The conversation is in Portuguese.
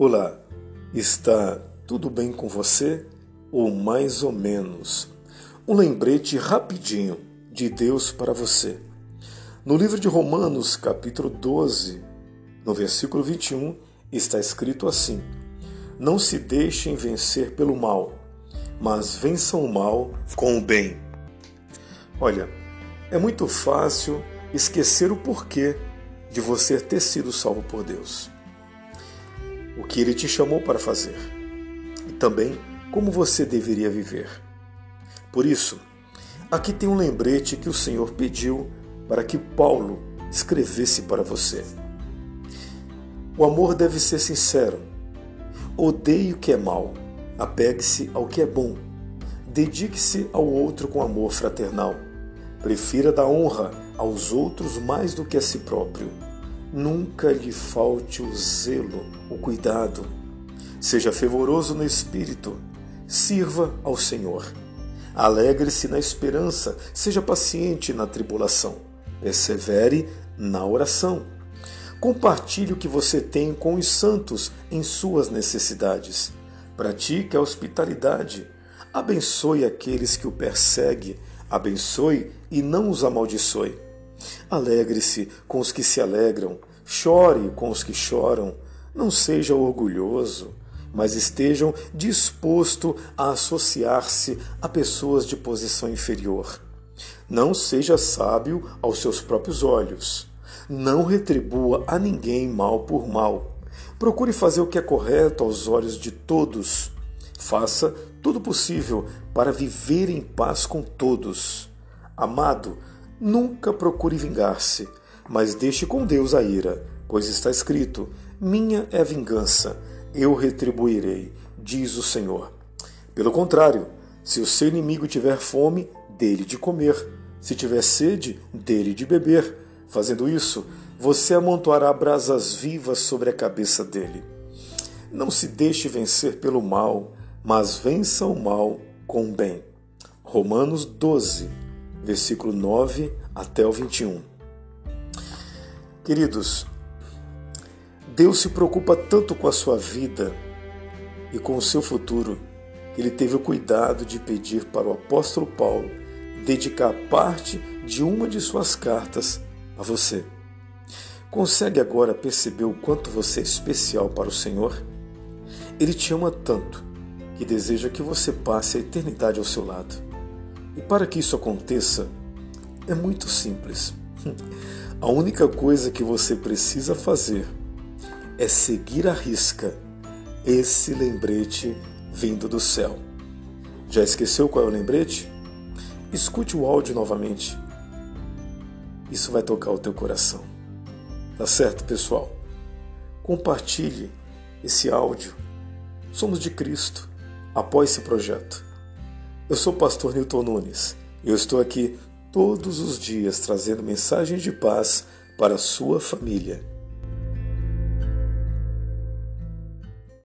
Olá, está tudo bem com você? Ou mais ou menos? Um lembrete rapidinho de Deus para você. No livro de Romanos, capítulo 12, no versículo 21, está escrito assim: Não se deixem vencer pelo mal, mas vençam o mal com o bem. Olha, é muito fácil esquecer o porquê de você ter sido salvo por Deus o que ele te chamou para fazer e também como você deveria viver. Por isso, aqui tem um lembrete que o Senhor pediu para que Paulo escrevesse para você. O amor deve ser sincero. Odeie o que é mal, apegue-se ao que é bom. Dedique-se ao outro com amor fraternal. Prefira dar honra aos outros mais do que a si próprio Nunca lhe falte o zelo, o cuidado. Seja fervoroso no espírito, sirva ao Senhor. Alegre-se na esperança, seja paciente na tribulação, persevere na oração. Compartilhe o que você tem com os santos em suas necessidades. Pratique a hospitalidade. Abençoe aqueles que o perseguem. Abençoe e não os amaldiçoe Alegre-se com os que se alegram, chore com os que choram. Não seja orgulhoso, mas estejam disposto a associar-se a pessoas de posição inferior. Não seja sábio aos seus próprios olhos. Não retribua a ninguém mal por mal. Procure fazer o que é correto aos olhos de todos. Faça tudo possível para viver em paz com todos. Amado, Nunca procure vingar-se, mas deixe com Deus a ira, pois está escrito: Minha é vingança, eu retribuirei, diz o Senhor. Pelo contrário, se o seu inimigo tiver fome, dele de comer, se tiver sede, dele de beber. Fazendo isso, você amontoará brasas vivas sobre a cabeça dele. Não se deixe vencer pelo mal, mas vença o mal com o bem. Romanos 12, versículo 9 até o 21. Queridos, Deus se preocupa tanto com a sua vida e com o seu futuro que ele teve o cuidado de pedir para o apóstolo Paulo dedicar parte de uma de suas cartas a você. Consegue agora perceber o quanto você é especial para o Senhor? Ele te ama tanto que deseja que você passe a eternidade ao seu lado. E para que isso aconteça, é muito simples. A única coisa que você precisa fazer é seguir à risca esse lembrete vindo do céu. Já esqueceu qual é o lembrete? Escute o áudio novamente. Isso vai tocar o teu coração. Tá certo, pessoal? Compartilhe esse áudio. Somos de Cristo. Apoie esse projeto. Eu sou o pastor Newton Nunes. Eu estou aqui todos os dias trazendo mensagens de paz para a sua família.